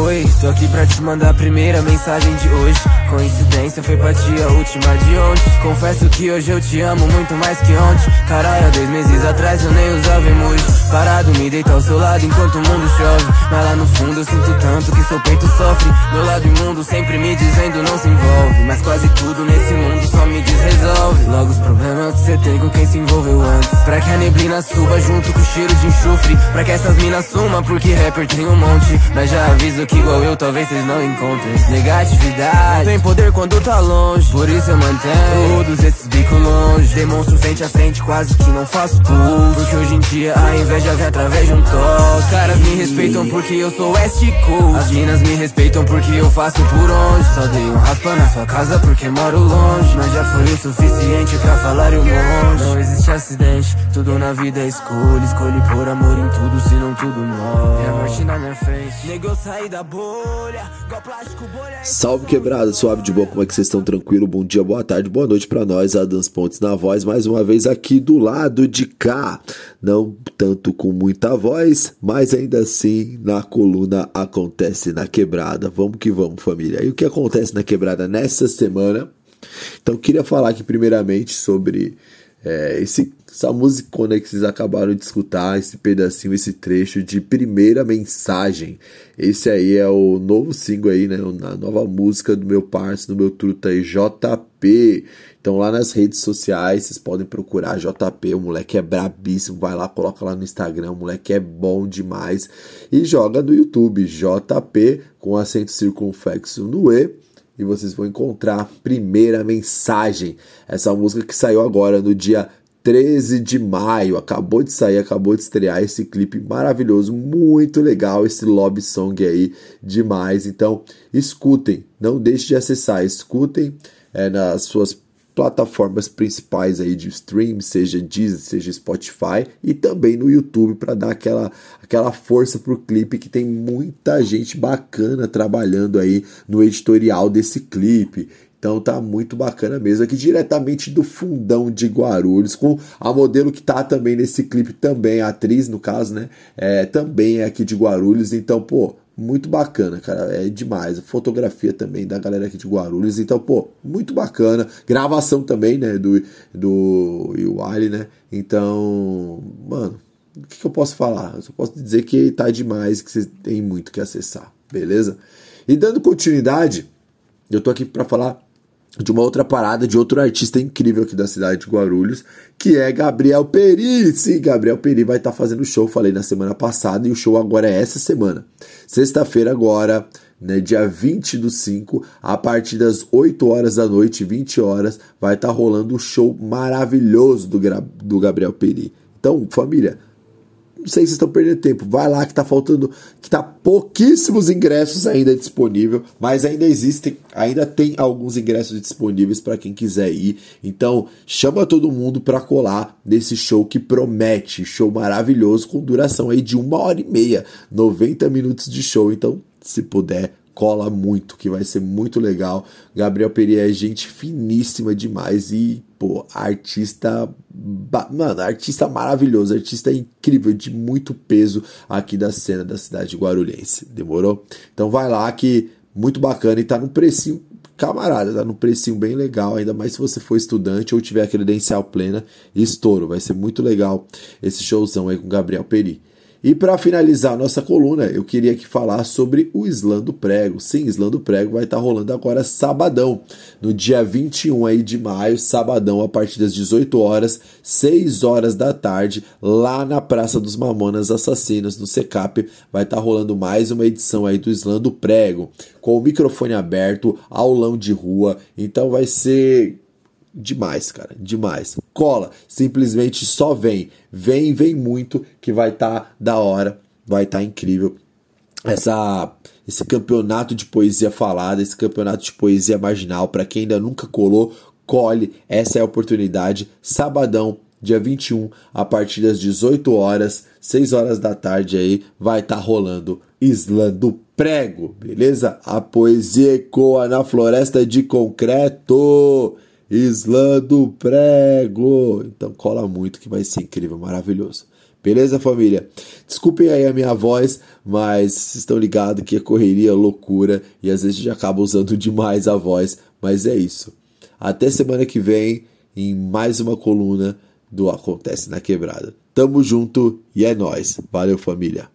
Oi, tô aqui pra te mandar a primeira mensagem de hoje. Coincidência foi pra ti a última de ontem. Confesso que hoje eu te amo muito mais que ontem. Caralho, há dois meses atrás eu nem usava emoji. Parado, me deito ao seu lado enquanto o mundo chove. Mas lá no fundo eu sinto tanto que seu peito sofre. Meu lado imundo sempre me dizendo não se envolve. Mas quase tudo nesse mundo só me diz resolve. Logo os problemas que você tem com quem se envolveu antes. Pra que a neblina suba junto com o cheiro de enxofre. Pra que essas minas sumam, porque rapper tem um monte. Mas já aviso que igual eu talvez vocês não encontrem. Negatividade tem poder quando tá longe. Por isso eu mantenho todos esses bicos longe. Demonstro frente a frente, quase que não faço pulso. Porque hoje em dia a inveja vem através de um toque. Os caras me respeitam porque eu sou West Coast. As minas me respeitam porque eu faço por onde. Só dei um raspa na sua casa porque moro longe. Mas já foi o suficiente pra falar eu monge. Não existe acidente, tudo na vida é escolha. Escolhi por amor em tudo, senão tudo morre. E a morte na minha frente. Nego, eu saí da bolha. Igual plástico bolha. Salve quebrada, suave de boa, como é que vocês estão? Tranquilo? Bom dia, boa tarde, boa noite pra nós, Adams Pontes na voz, mais uma vez aqui do lado de cá. Não tanto com muita voz, mas ainda assim na coluna acontece na quebrada. Vamos que vamos, família. E o que acontece na quebrada nessa semana? Então, queria falar aqui primeiramente sobre é, esse, essa musicona que vocês acabaram de escutar, esse pedacinho, esse trecho de primeira mensagem. Esse aí é o novo single aí, né? A nova música do meu parceiro, do meu truta aí, JP. Então lá nas redes sociais vocês podem procurar JP, o moleque é brabíssimo, vai lá, coloca lá no Instagram, o moleque é bom demais. E joga no YouTube, JP, com acento circunflexo no E e vocês vão encontrar a primeira mensagem. Essa música que saiu agora no dia 13 de maio, acabou de sair, acabou de estrear esse clipe maravilhoso, muito legal esse lobby song aí, demais. Então, escutem, não deixe de acessar, escutem é, nas suas plataformas principais aí de stream, seja Deezer, seja Spotify e também no YouTube para dar aquela, aquela força pro clipe que tem muita gente bacana trabalhando aí no editorial desse clipe. Então tá muito bacana mesmo aqui diretamente do fundão de Guarulhos com a modelo que tá também nesse clipe também, a atriz no caso, né? É, também é aqui de Guarulhos, então pô, muito bacana, cara. É demais. Fotografia também da galera aqui de Guarulhos. Então, pô, muito bacana. Gravação também, né? Do, do Iwali, né? Então, mano, o que, que, eu posso falar? Eu só posso dizer que tá demais, que você tem muito que acessar, beleza? E dando continuidade, eu tô aqui para falar de uma outra parada de outro artista incrível aqui da cidade de Guarulhos, que é Gabriel Peri. Sim, Gabriel Peri vai estar tá fazendo show, falei na semana passada, e o show agora é essa semana. Sexta-feira agora, né, dia 20 do 5, a partir das 8 horas da noite, 20 horas, vai estar tá rolando um show maravilhoso do, do Gabriel Peri. Então, família, vocês estão perdendo tempo. Vai lá que tá faltando, que tá pouquíssimos ingressos ainda disponível, mas ainda existem, ainda tem alguns ingressos disponíveis para quem quiser ir. Então, chama todo mundo para colar nesse show que promete, show maravilhoso com duração aí de uma hora e meia, 90 minutos de show. Então, se puder, cola muito, que vai ser muito legal. Gabriel Peri é gente finíssima demais e, pô, artista. Mano, artista maravilhoso, artista incrível, de muito peso aqui da cena da cidade guarulhense. Demorou? Então vai lá que muito bacana e tá num precinho camarada, tá num precinho bem legal, ainda mais se você for estudante ou tiver credencial plena, estouro, vai ser muito legal esse showzão aí com Gabriel Peri. E para finalizar a nossa coluna, eu queria que falar sobre o Islã do Prego. Sim, Islã do Prego vai estar tá rolando agora sabadão, no dia 21 aí de maio, sabadão, a partir das 18 horas, 6 horas da tarde, lá na Praça dos Mamonas Assassinos, no Secap, vai estar tá rolando mais uma edição aí do Islã do Prego, com o microfone aberto, aulão de rua, então vai ser demais, cara, demais. Cola, simplesmente só vem, vem, vem muito que vai estar tá da hora, vai estar tá incrível. Essa esse campeonato de poesia falada, esse campeonato de poesia marginal, para quem ainda nunca colou, cole, essa é a oportunidade. Sabadão, dia 21, a partir das 18 horas, 6 horas da tarde aí, vai estar tá rolando Islã do Prego, beleza? A poesia ecoa na floresta de concreto. Islã do Prego. Então cola muito que vai ser incrível, maravilhoso. Beleza, família? Desculpem aí a minha voz, mas estão ligados que é correria, loucura e às vezes a gente acaba usando demais a voz, mas é isso. Até semana que vem em mais uma coluna do Acontece na Quebrada. Tamo junto e é nós. Valeu, família.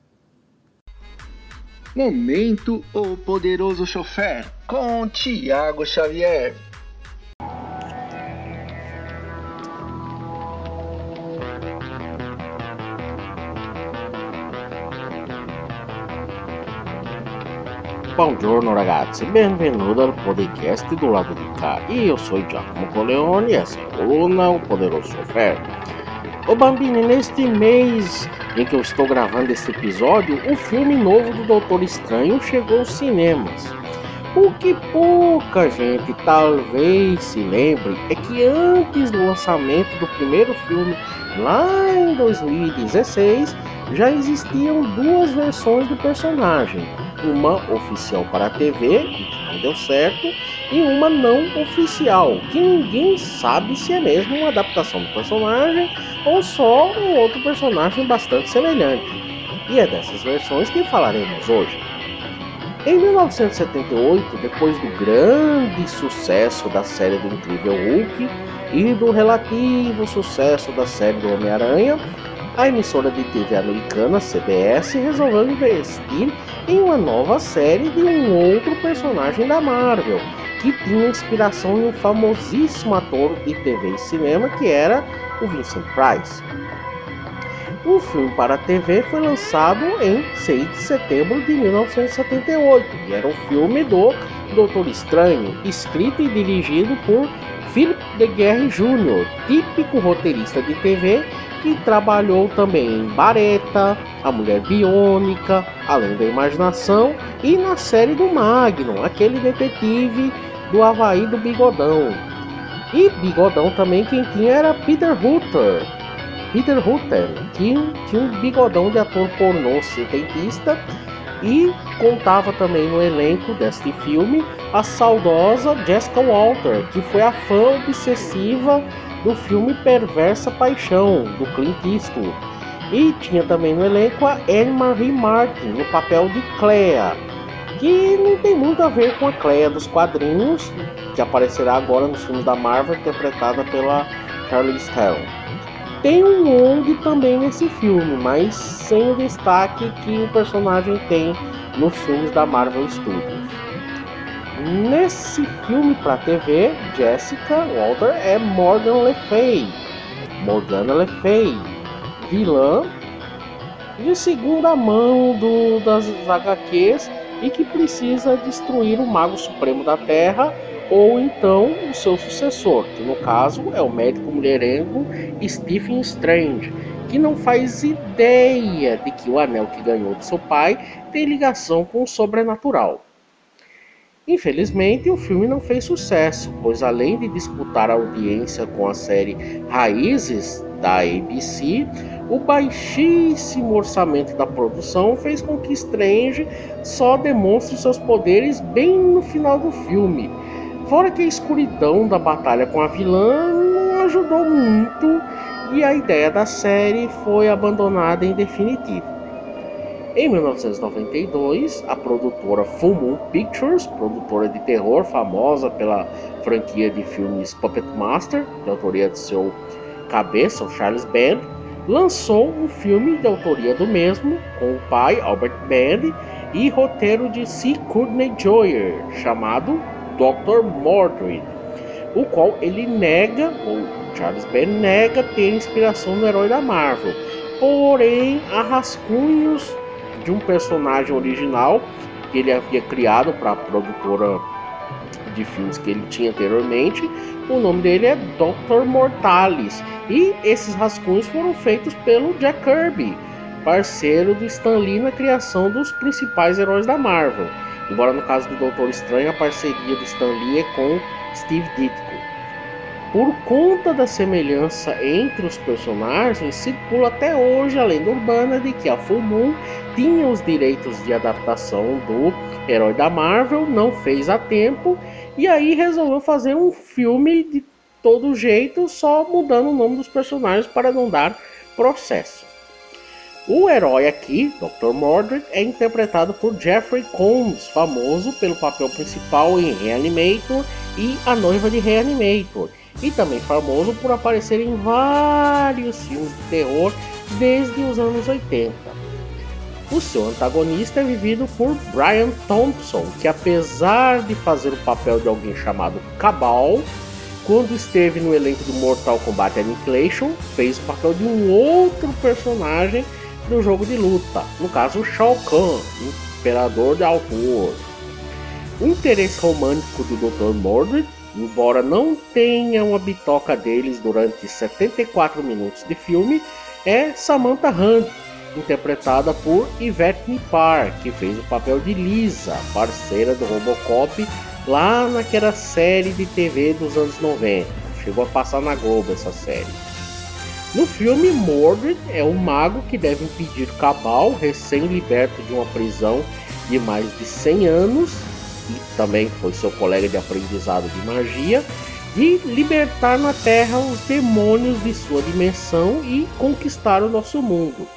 Momento o poderoso chofer com Tiago Xavier. Buongiorno ragazzi, benvenuto al podcast do lado de cá. Eu sou Giacomo Coleone e essa é a coluna O Poderoso Chofer. Ô Bambini, neste mês em que eu estou gravando este episódio, o filme novo do Doutor Estranho chegou aos cinemas. O que pouca gente talvez se lembre é que antes do lançamento do primeiro filme, lá em 2016, já existiam duas versões do personagem uma oficial para a TV, que não deu certo, e uma não oficial, que ninguém sabe se é mesmo uma adaptação do personagem ou só um outro personagem bastante semelhante. E é dessas versões que falaremos hoje. Em 1978, depois do grande sucesso da série do Incrível Hulk e do relativo sucesso da série do Homem-Aranha, a emissora de TV americana CBS resolveu investir em uma nova série de um outro personagem da Marvel, que tinha inspiração em um famosíssimo ator de TV e cinema que era o Vincent Price. O filme para a TV foi lançado em 6 de setembro de 1978 e era o filme do Doutor Estranho, escrito e dirigido por Philip de Guerre Jr., típico roteirista de TV que trabalhou também em Bareta, A Mulher Biônica, Além da Imaginação e na série do Magnum, aquele detetive do Havaí do Bigodão. E Bigodão também quem tinha era Peter Hutter. Peter Hutter, que tinha um bigodão de ator pornô setentista e contava também no elenco deste filme a saudosa Jessica Walter, que foi a fã obsessiva do filme Perversa Paixão, do Clint Eastwood. E tinha também no elenco a Anne-Marie Martin, no papel de Clea, que não tem muito a ver com a Clea dos quadrinhos, que aparecerá agora nos filmes da Marvel, interpretada pela Charlize Theron. Tem um Wong também nesse filme, mas sem o destaque que o personagem tem nos filmes da Marvel Studios. Nesse filme para TV, Jessica Walter é Morgan Le Fay, Morgana Le Fay, vilã de segunda mão do, das HQs e que precisa destruir o Mago Supremo da Terra ou então o seu sucessor, que no caso é o médico mulherengo Stephen Strange, que não faz ideia de que o anel que ganhou de seu pai tem ligação com o sobrenatural. Infelizmente, o filme não fez sucesso, pois além de disputar audiência com a série Raízes da ABC, o baixíssimo orçamento da produção fez com que Strange só demonstre seus poderes bem no final do filme. Fora que a escuridão da batalha com a vilã não ajudou muito e a ideia da série foi abandonada em definitivo. Em 1992, a produtora Full Moon Pictures, produtora de terror famosa pela franquia de filmes Puppet Master, de autoria de seu cabeça, o Charles Band, lançou um filme de autoria do mesmo, com o pai, Albert Band, e roteiro de C. Courtney Joyer, chamado Dr. Mordred, o qual ele nega, ou Charles Band nega, ter inspiração no herói da Marvel. Porém, há rascunhos de um personagem original que ele havia criado para a produtora de filmes que ele tinha anteriormente. O nome dele é Dr. Mortalis. E esses rascunhos foram feitos pelo Jack Kirby, parceiro do Stan Lee na criação dos principais heróis da Marvel. Embora no caso do Doutor Estranho a parceria do Stan Lee é com Steve Ditko. Por conta da semelhança entre os personagens, circula até hoje a lenda urbana de que a Full Moon tinha os direitos de adaptação do herói da Marvel, não fez a tempo e aí resolveu fazer um filme de todo jeito, só mudando o nome dos personagens para não dar processo. O herói aqui, Dr. Mordred, é interpretado por Jeffrey Combs, famoso pelo papel principal em Reanimator e A Noiva de Reanimator e também famoso por aparecer em vários filmes de terror desde os anos 80. O seu antagonista é vivido por Brian Thompson, que apesar de fazer o papel de alguém chamado Cabal, quando esteve no elenco do Mortal Kombat Annihilation, fez o papel de um outro personagem do jogo de luta, no caso Shao Kahn, Imperador de Altor. O interesse romântico do Dr. Mordred Embora não tenha uma bitoca deles durante 74 minutos de filme, é Samantha Hunt, interpretada por Yvette Nipar, que fez o papel de Lisa, parceira do Robocop, lá naquela série de TV dos anos 90. Chegou a passar na Globo essa série. No filme, Mordred é um mago que deve impedir Cabal, recém-liberto de uma prisão de mais de 100 anos, e também foi seu colega de aprendizado de magia, de libertar na Terra os demônios de sua dimensão e conquistar o nosso mundo.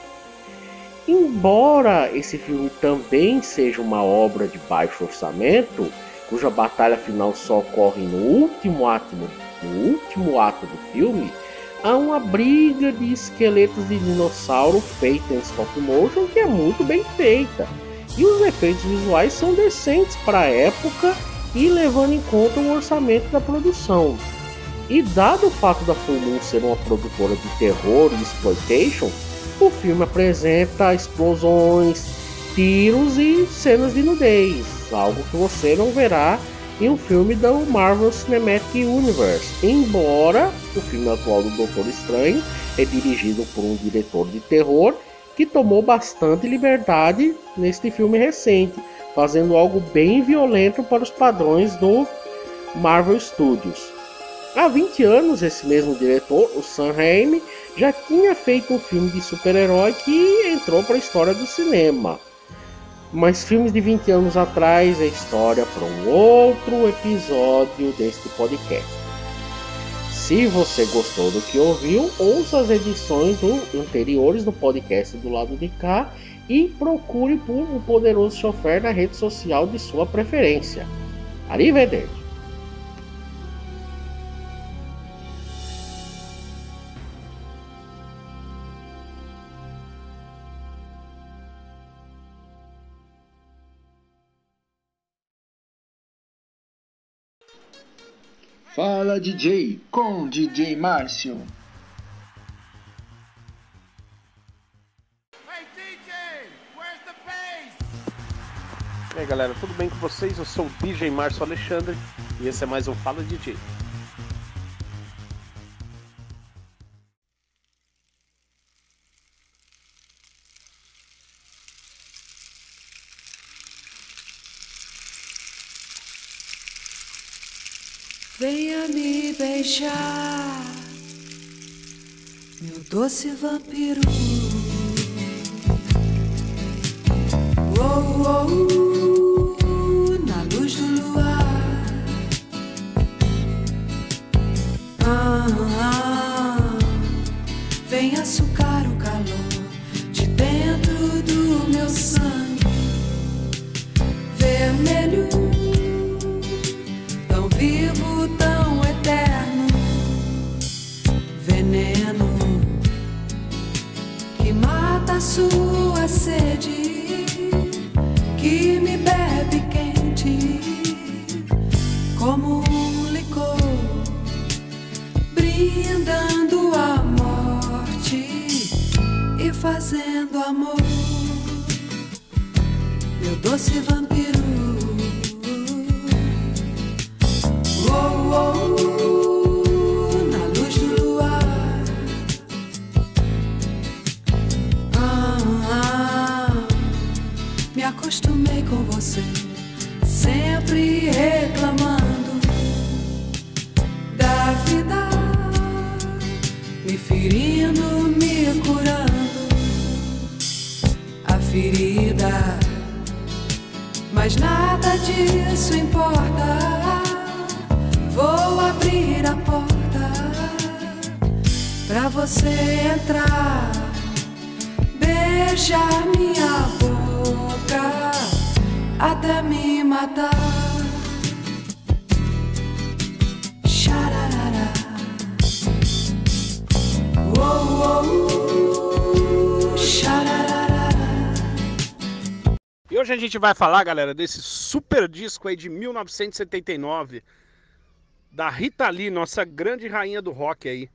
Embora esse filme também seja uma obra de baixo orçamento, cuja batalha final só ocorre no último ato, no último ato do filme, há uma briga de esqueletos de dinossauro feita em stop motion que é muito bem feita e os efeitos visuais são decentes para a época e levando em conta o orçamento da produção. E dado o fato da Full ser uma produtora de terror e exploitation, o filme apresenta explosões, tiros e cenas de nudez, algo que você não verá em um filme da Marvel Cinematic Universe. Embora o filme atual do Doutor Estranho é dirigido por um diretor de terror que tomou bastante liberdade neste filme recente, fazendo algo bem violento para os padrões do Marvel Studios. Há 20 anos, esse mesmo diretor, o Sam Raimi, já tinha feito um filme de super-herói que entrou para a história do cinema. Mas filmes de 20 anos atrás é história para um outro episódio deste podcast. Se você gostou do que ouviu, ouça as edições do, anteriores do podcast do lado de cá e procure por um poderoso chofer na rede social de sua preferência. Arrivederci! Fala DJ com DJ Márcio. E aí galera, tudo bem com vocês? Eu sou o DJ Márcio Alexandre e esse é mais um Fala DJ. Venha me beijar, meu doce vampiro. Oh, oh, fazendo amor, meu doce vampiro. Hoje a gente vai falar, galera, desse super disco aí de 1979 da Rita Lee, nossa grande rainha do rock aí.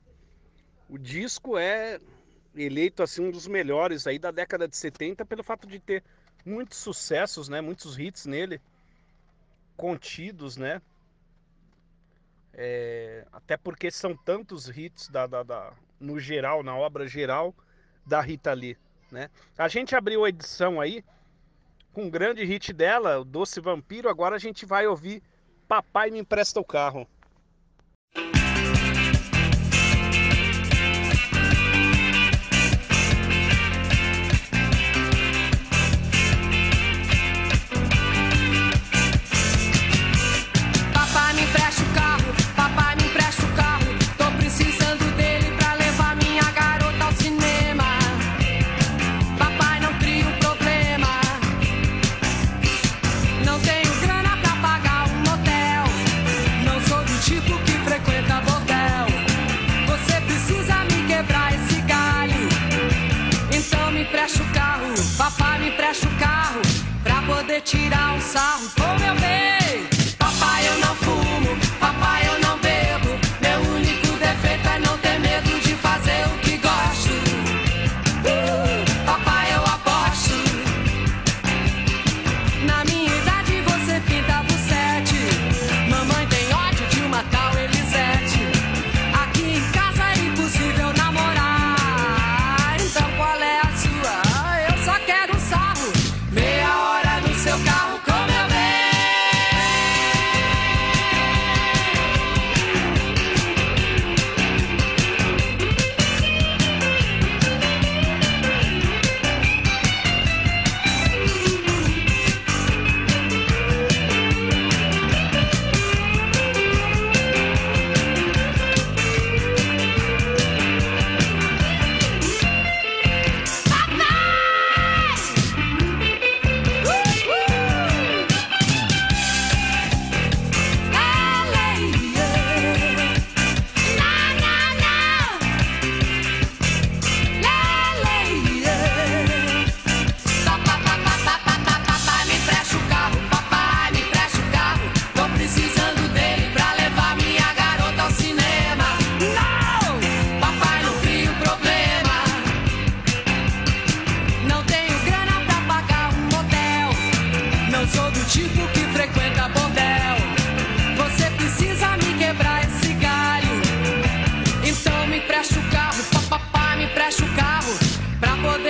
O disco é eleito assim um dos melhores aí da década de 70 pelo fato de ter muitos sucessos, né, muitos hits nele contidos, né? É, até porque são tantos hits da, da, da- no geral, na obra geral da Rita Lee, né? A gente abriu a edição aí com um grande hit dela, o Doce Vampiro. Agora a gente vai ouvir Papai Me Empresta o Carro.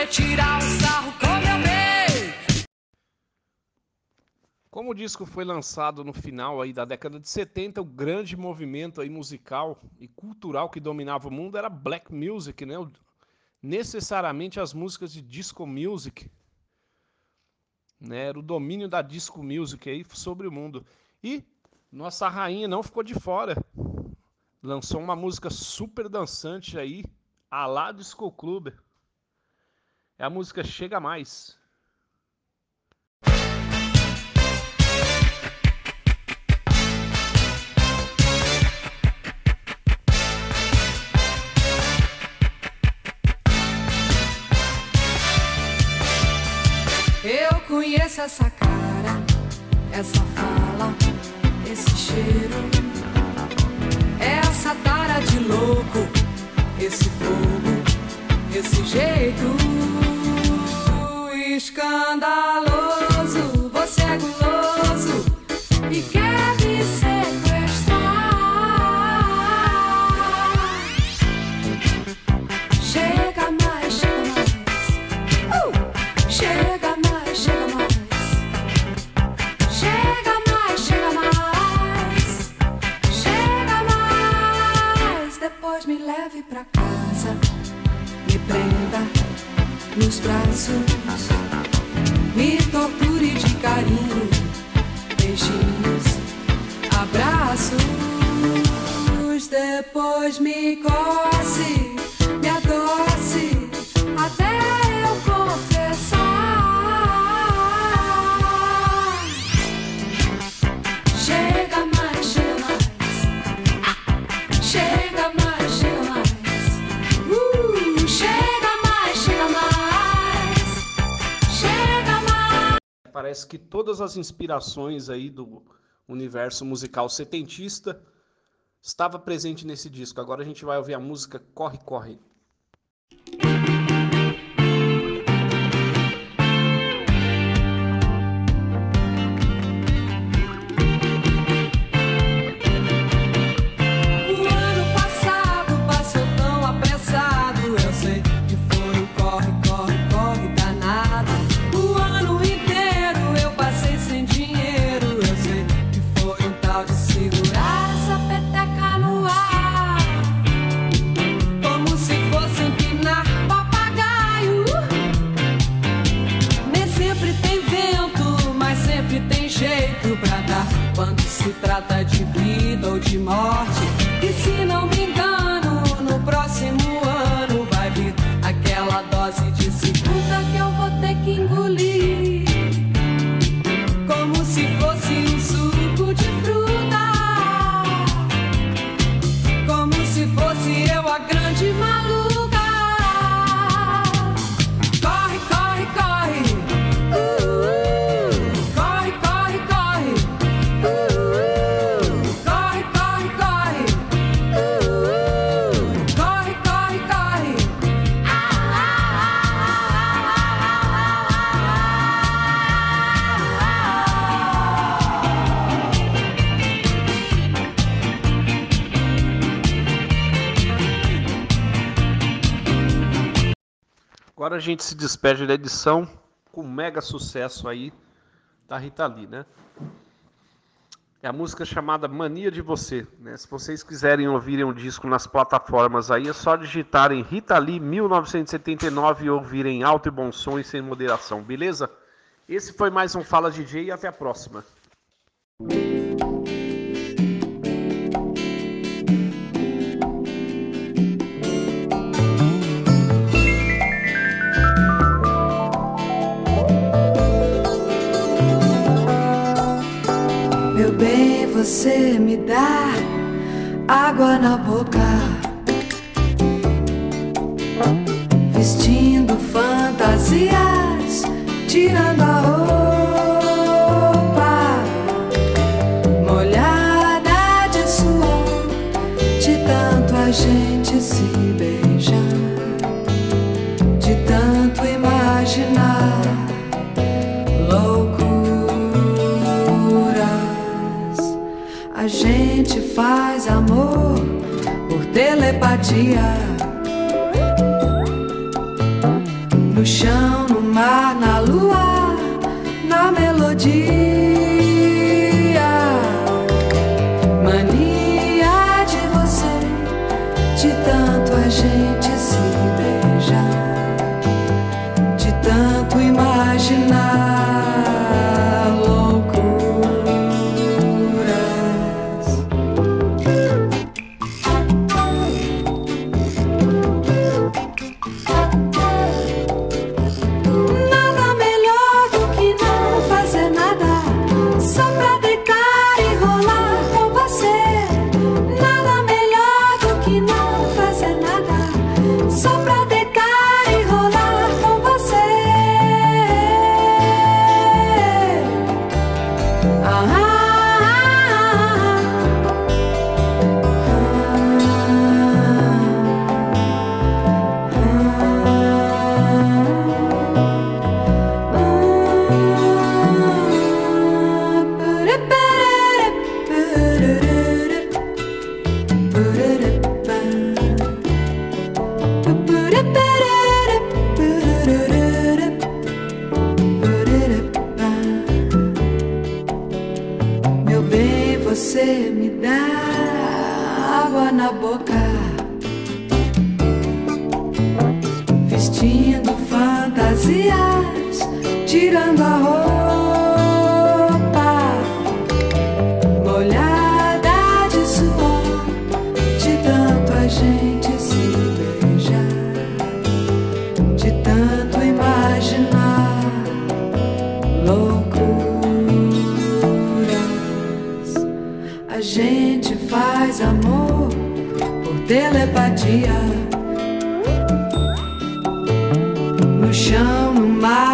Poder tirar sarro com meu bem. Como o disco foi lançado no final aí da década de 70, o grande movimento aí musical e cultural que dominava o mundo era black music, né? Necessariamente as músicas de disco music, né? Era o domínio da disco music aí sobre o mundo. E nossa rainha não ficou de fora. Lançou uma música super dançante aí, a lá Disco Club. É a música Chega Mais. Eu conheço essa cara, essa fala, esse cheiro, essa tara de louco, esse fogo, esse jeito escandaloso, você é guloso e quer me sequestrar. Chega mais, chega mais. Uh! Chega mais, chega mais. Chega mais, chega mais. Chega mais. Depois me leve pra casa. Me prenda nos braços carinho, beijinhos, abraços, depois me coce, Parece que todas as inspirações aí do universo musical setentista estava presente nesse disco. Agora a gente vai ouvir a música Corre Corre. De morte. Gente se despede da edição com um mega sucesso aí da Rita Lee, né? É a música chamada Mania de Você, né? Se vocês quiserem ouvirem o disco nas plataformas aí, é só digitarem Rita Lee 1979 e ouvirem alto e bom som e sem moderação, beleza? Esse foi mais um Fala DJ e até a próxima. Você me dá água na boca, vestindo fantasias, tirando a A gente faz amor por telepatia. No chão, no mar, na lua, na melodia. telepatia. No chão, no mar.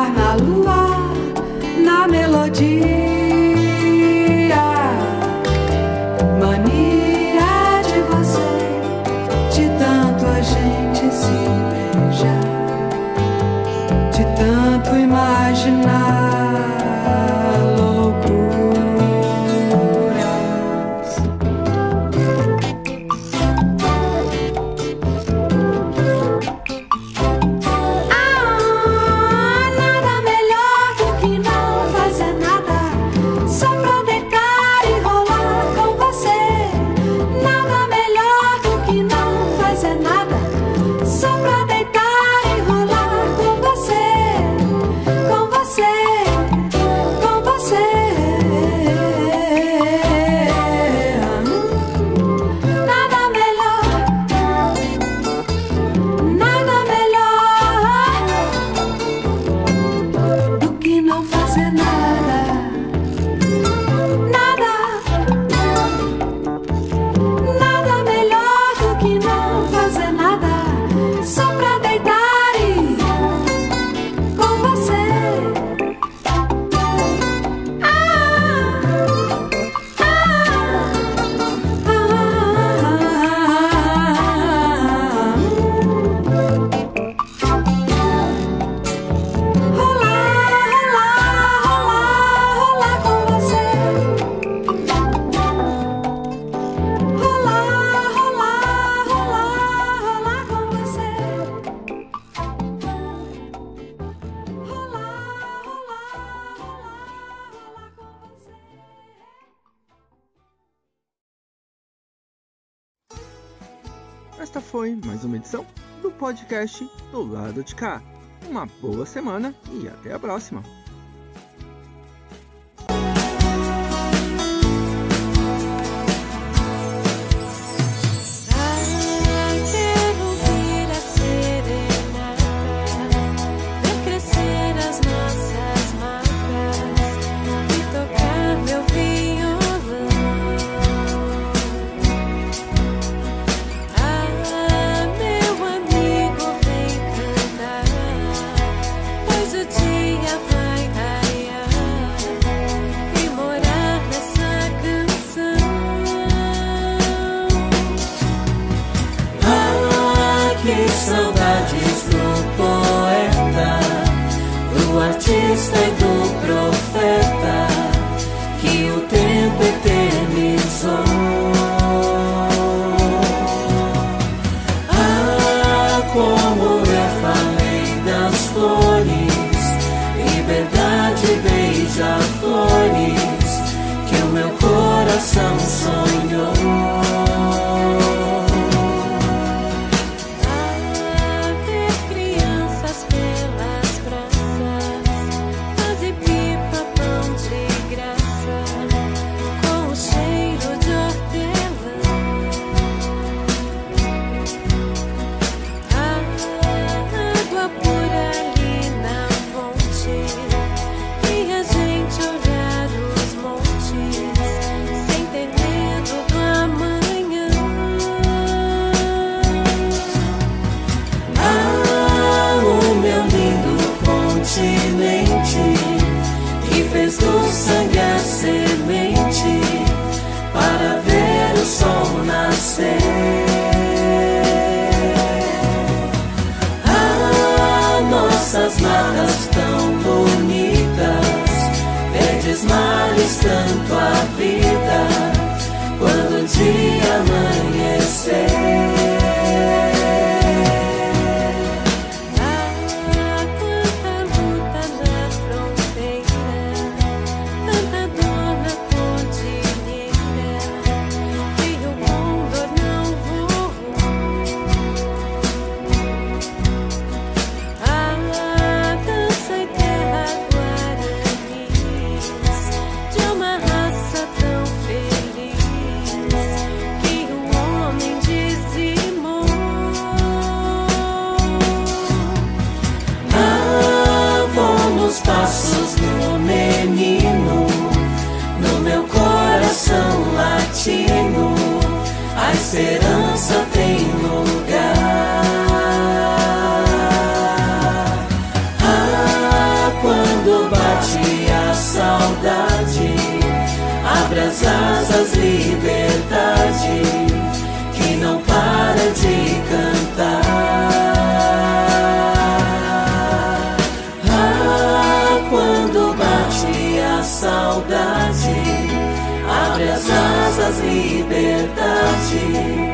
Esta foi mais uma edição do podcast do lado de cá. Uma boa semana e até a próxima! sol nascer. Ah, nossas matas tão bonitas, verdes mares tanto a vida, quando o dia amanhecer. será. Liberdade.